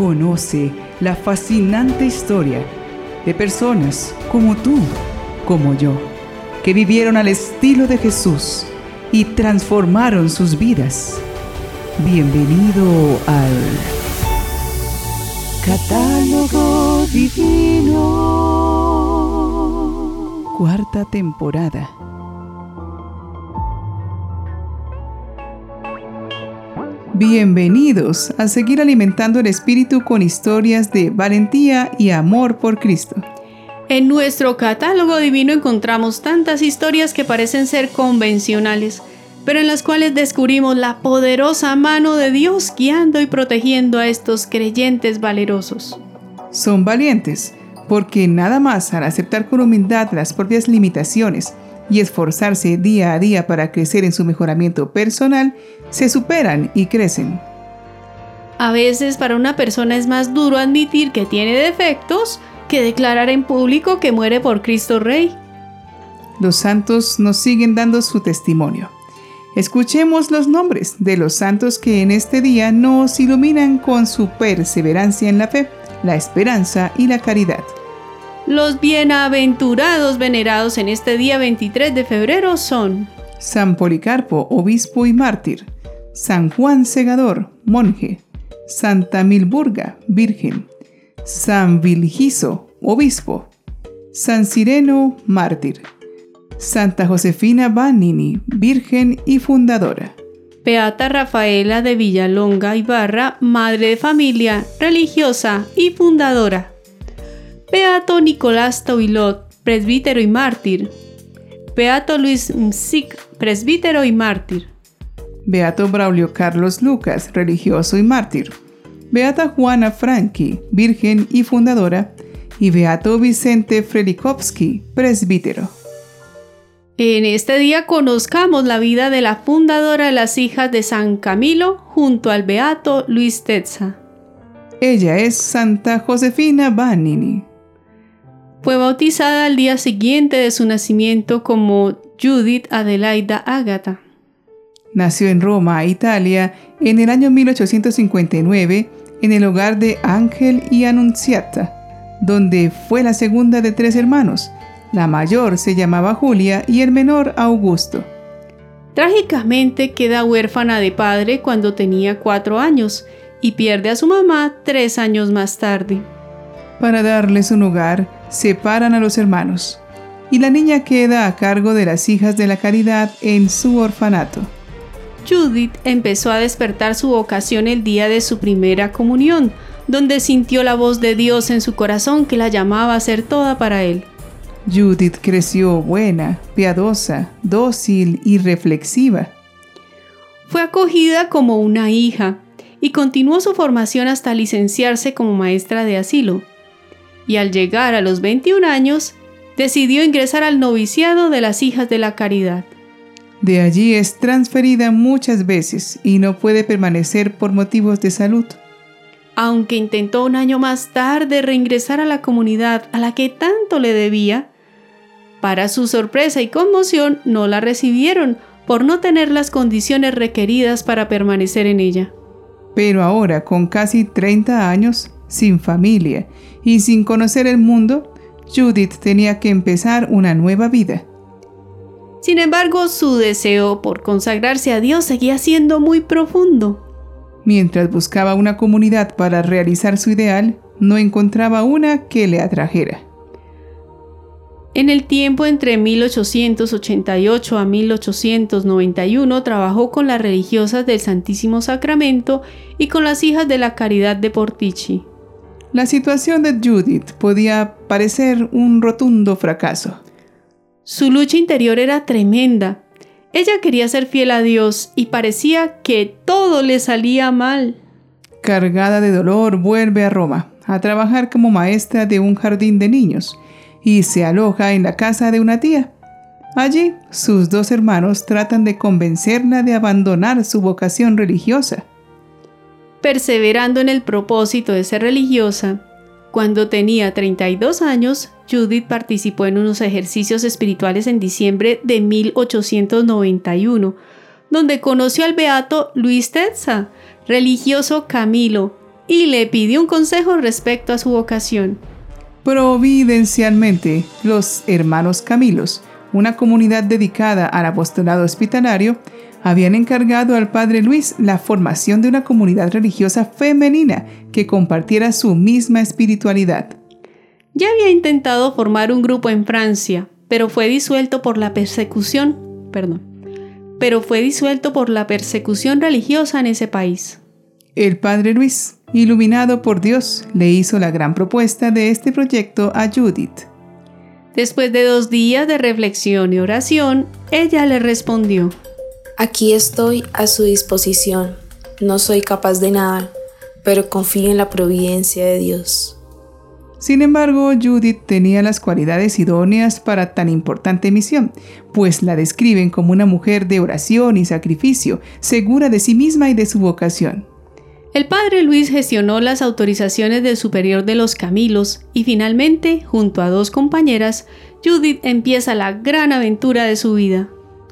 Conoce la fascinante historia de personas como tú, como yo, que vivieron al estilo de Jesús y transformaron sus vidas. Bienvenido al Catálogo Divino. Cuarta temporada. Bienvenidos a seguir alimentando el espíritu con historias de valentía y amor por Cristo. En nuestro catálogo divino encontramos tantas historias que parecen ser convencionales, pero en las cuales descubrimos la poderosa mano de Dios guiando y protegiendo a estos creyentes valerosos. Son valientes porque nada más al aceptar con humildad las propias limitaciones y esforzarse día a día para crecer en su mejoramiento personal, se superan y crecen. A veces para una persona es más duro admitir que tiene defectos que declarar en público que muere por Cristo Rey. Los santos nos siguen dando su testimonio. Escuchemos los nombres de los santos que en este día nos iluminan con su perseverancia en la fe, la esperanza y la caridad. Los bienaventurados venerados en este día 23 de febrero son San Policarpo, obispo y mártir, San Juan Segador, monje, Santa Milburga, virgen, San Vilgiso, obispo, San Sireno, mártir, Santa Josefina Banini, virgen y fundadora. Beata Rafaela de Villalonga Ibarra, madre de familia, religiosa y fundadora. Beato Nicolás Toilot, presbítero y mártir. Beato Luis Msic, presbítero y mártir. Beato Braulio Carlos Lucas, religioso y mártir. Beata Juana Franchi, virgen y fundadora. Y Beato Vicente Frelikovsky, presbítero. En este día conozcamos la vida de la fundadora de las hijas de San Camilo junto al Beato Luis Tetza. Ella es Santa Josefina Banini. Fue bautizada al día siguiente de su nacimiento como Judith Adelaida Ágata. Nació en Roma, Italia, en el año 1859, en el hogar de Ángel y Annunziata, donde fue la segunda de tres hermanos. La mayor se llamaba Julia y el menor Augusto. Trágicamente queda huérfana de padre cuando tenía cuatro años y pierde a su mamá tres años más tarde. Para darles un hogar, separan a los hermanos, y la niña queda a cargo de las hijas de la caridad en su orfanato. Judith empezó a despertar su vocación el día de su primera comunión, donde sintió la voz de Dios en su corazón que la llamaba a ser toda para él. Judith creció buena, piadosa, dócil y reflexiva. Fue acogida como una hija y continuó su formación hasta licenciarse como maestra de asilo y al llegar a los 21 años, decidió ingresar al noviciado de las Hijas de la Caridad. De allí es transferida muchas veces y no puede permanecer por motivos de salud. Aunque intentó un año más tarde reingresar a la comunidad a la que tanto le debía, para su sorpresa y conmoción no la recibieron por no tener las condiciones requeridas para permanecer en ella. Pero ahora, con casi 30 años, sin familia y sin conocer el mundo, Judith tenía que empezar una nueva vida. Sin embargo, su deseo por consagrarse a Dios seguía siendo muy profundo. Mientras buscaba una comunidad para realizar su ideal, no encontraba una que le atrajera. En el tiempo entre 1888 a 1891 trabajó con las religiosas del Santísimo Sacramento y con las hijas de la Caridad de Portici. La situación de Judith podía parecer un rotundo fracaso. Su lucha interior era tremenda. Ella quería ser fiel a Dios y parecía que todo le salía mal. Cargada de dolor, vuelve a Roma a trabajar como maestra de un jardín de niños y se aloja en la casa de una tía. Allí, sus dos hermanos tratan de convencerla de abandonar su vocación religiosa perseverando en el propósito de ser religiosa, cuando tenía 32 años, Judith participó en unos ejercicios espirituales en diciembre de 1891, donde conoció al beato Luis Tetza, religioso Camilo, y le pidió un consejo respecto a su vocación. Providencialmente, los hermanos Camilos, una comunidad dedicada al apostolado hospitalario, habían encargado al padre Luis la formación de una comunidad religiosa femenina que compartiera su misma espiritualidad. Ya había intentado formar un grupo en Francia, pero fue disuelto por la persecución, perdón, pero fue disuelto por la persecución religiosa en ese país. El padre Luis, iluminado por Dios, le hizo la gran propuesta de este proyecto a Judith. Después de dos días de reflexión y oración, ella le respondió, Aquí estoy a su disposición. No soy capaz de nada, pero confío en la providencia de Dios. Sin embargo, Judith tenía las cualidades idóneas para tan importante misión, pues la describen como una mujer de oración y sacrificio, segura de sí misma y de su vocación. El padre Luis gestionó las autorizaciones del superior de los Camilos y finalmente, junto a dos compañeras, Judith empieza la gran aventura de su vida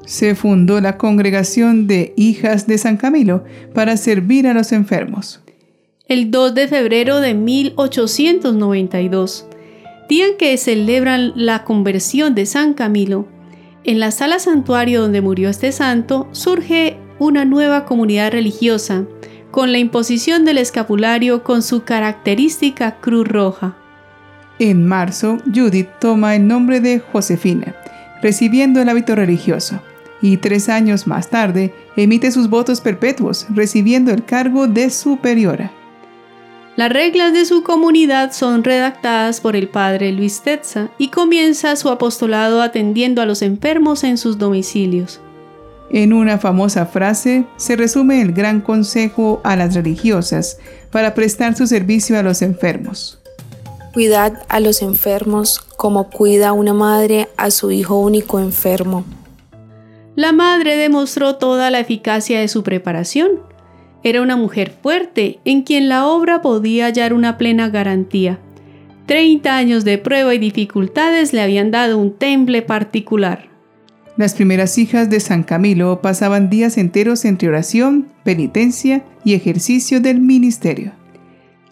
se fundó la congregación de Hijas de San Camilo para servir a los enfermos. El 2 de febrero de 1892, día en que celebran la conversión de San Camilo, en la sala santuario donde murió este santo surge una nueva comunidad religiosa con la imposición del escapulario con su característica cruz roja. En marzo, Judith toma el nombre de Josefina, recibiendo el hábito religioso y tres años más tarde emite sus votos perpetuos, recibiendo el cargo de superiora. Las reglas de su comunidad son redactadas por el padre Luis Tetza y comienza su apostolado atendiendo a los enfermos en sus domicilios. En una famosa frase se resume el gran consejo a las religiosas para prestar su servicio a los enfermos. Cuidad a los enfermos como cuida una madre a su hijo único enfermo. La madre demostró toda la eficacia de su preparación. Era una mujer fuerte en quien la obra podía hallar una plena garantía. Treinta años de prueba y dificultades le habían dado un temple particular. Las primeras hijas de San Camilo pasaban días enteros entre oración, penitencia y ejercicio del ministerio.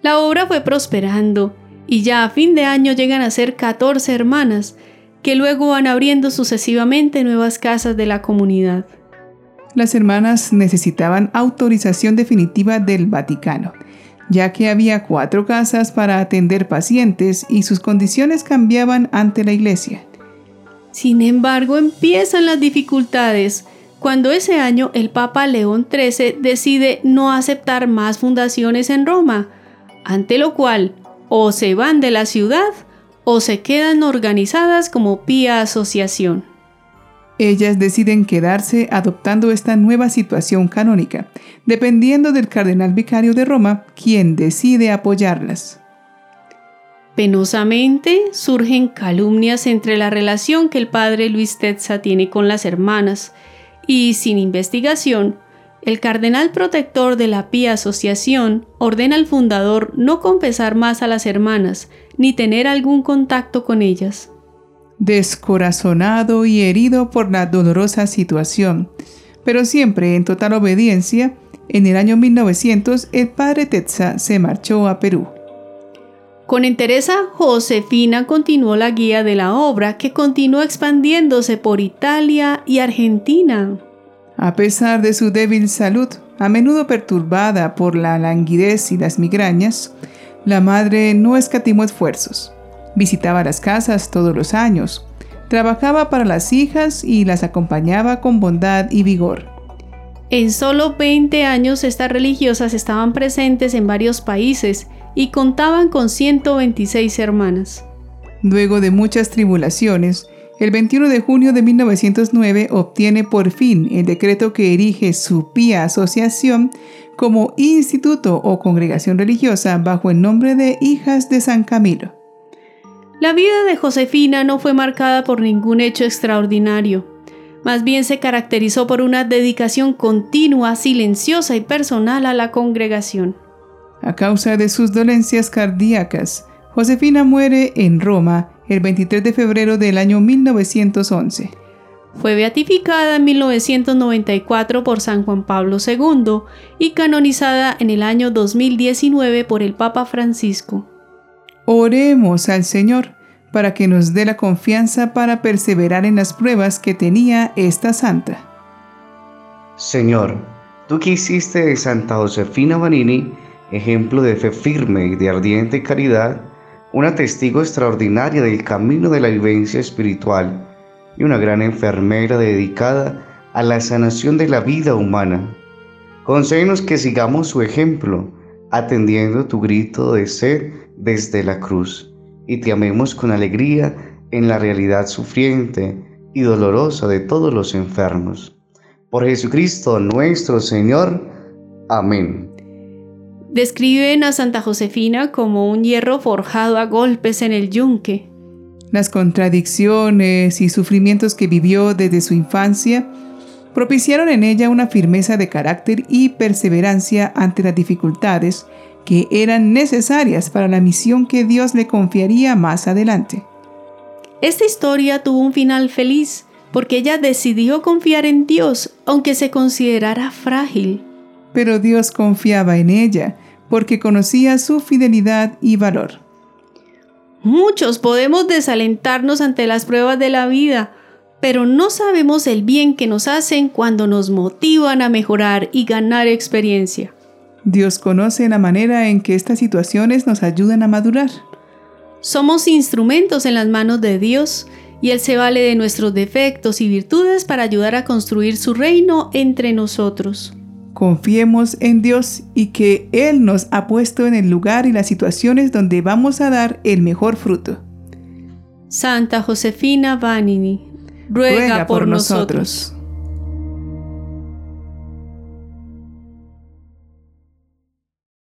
La obra fue prosperando y ya a fin de año llegan a ser 14 hermanas, que luego van abriendo sucesivamente nuevas casas de la comunidad. Las hermanas necesitaban autorización definitiva del Vaticano, ya que había cuatro casas para atender pacientes y sus condiciones cambiaban ante la iglesia. Sin embargo, empiezan las dificultades cuando ese año el Papa León XIII decide no aceptar más fundaciones en Roma, ante lo cual o se van de la ciudad o se quedan organizadas como pía asociación. Ellas deciden quedarse adoptando esta nueva situación canónica, dependiendo del cardenal vicario de Roma, quien decide apoyarlas. Penosamente surgen calumnias entre la relación que el padre Luis Tetza tiene con las hermanas, y sin investigación, el cardenal protector de la Pía Asociación ordena al fundador no confesar más a las hermanas ni tener algún contacto con ellas. Descorazonado y herido por la dolorosa situación, pero siempre en total obediencia, en el año 1900 el padre Tetza se marchó a Perú. Con entereza, Josefina continuó la guía de la obra que continuó expandiéndose por Italia y Argentina. A pesar de su débil salud, a menudo perturbada por la languidez y las migrañas, la madre no escatimó esfuerzos. Visitaba las casas todos los años, trabajaba para las hijas y las acompañaba con bondad y vigor. En solo 20 años estas religiosas estaban presentes en varios países y contaban con 126 hermanas. Luego de muchas tribulaciones, el 21 de junio de 1909 obtiene por fin el decreto que erige su pía asociación como instituto o congregación religiosa bajo el nombre de Hijas de San Camilo. La vida de Josefina no fue marcada por ningún hecho extraordinario, más bien se caracterizó por una dedicación continua, silenciosa y personal a la congregación. A causa de sus dolencias cardíacas, Josefina muere en Roma el 23 de febrero del año 1911. Fue beatificada en 1994 por San Juan Pablo II y canonizada en el año 2019 por el Papa Francisco. Oremos al Señor para que nos dé la confianza para perseverar en las pruebas que tenía esta santa. Señor, tú que hiciste de Santa Josefina Vanini ejemplo de fe firme y de ardiente caridad, una testigo extraordinaria del camino de la vivencia espiritual y una gran enfermera dedicada a la sanación de la vida humana. Concédenos que sigamos su ejemplo, atendiendo tu grito de sed desde la cruz, y te amemos con alegría en la realidad sufriente y dolorosa de todos los enfermos. Por Jesucristo nuestro Señor. Amén. Describen a Santa Josefina como un hierro forjado a golpes en el yunque. Las contradicciones y sufrimientos que vivió desde su infancia propiciaron en ella una firmeza de carácter y perseverancia ante las dificultades que eran necesarias para la misión que Dios le confiaría más adelante. Esta historia tuvo un final feliz porque ella decidió confiar en Dios aunque se considerara frágil pero Dios confiaba en ella porque conocía su fidelidad y valor. Muchos podemos desalentarnos ante las pruebas de la vida, pero no sabemos el bien que nos hacen cuando nos motivan a mejorar y ganar experiencia. Dios conoce la manera en que estas situaciones nos ayudan a madurar. Somos instrumentos en las manos de Dios y Él se vale de nuestros defectos y virtudes para ayudar a construir su reino entre nosotros. Confiemos en Dios y que Él nos ha puesto en el lugar y las situaciones donde vamos a dar el mejor fruto. Santa Josefina Vanini, ruega, por, nosotros.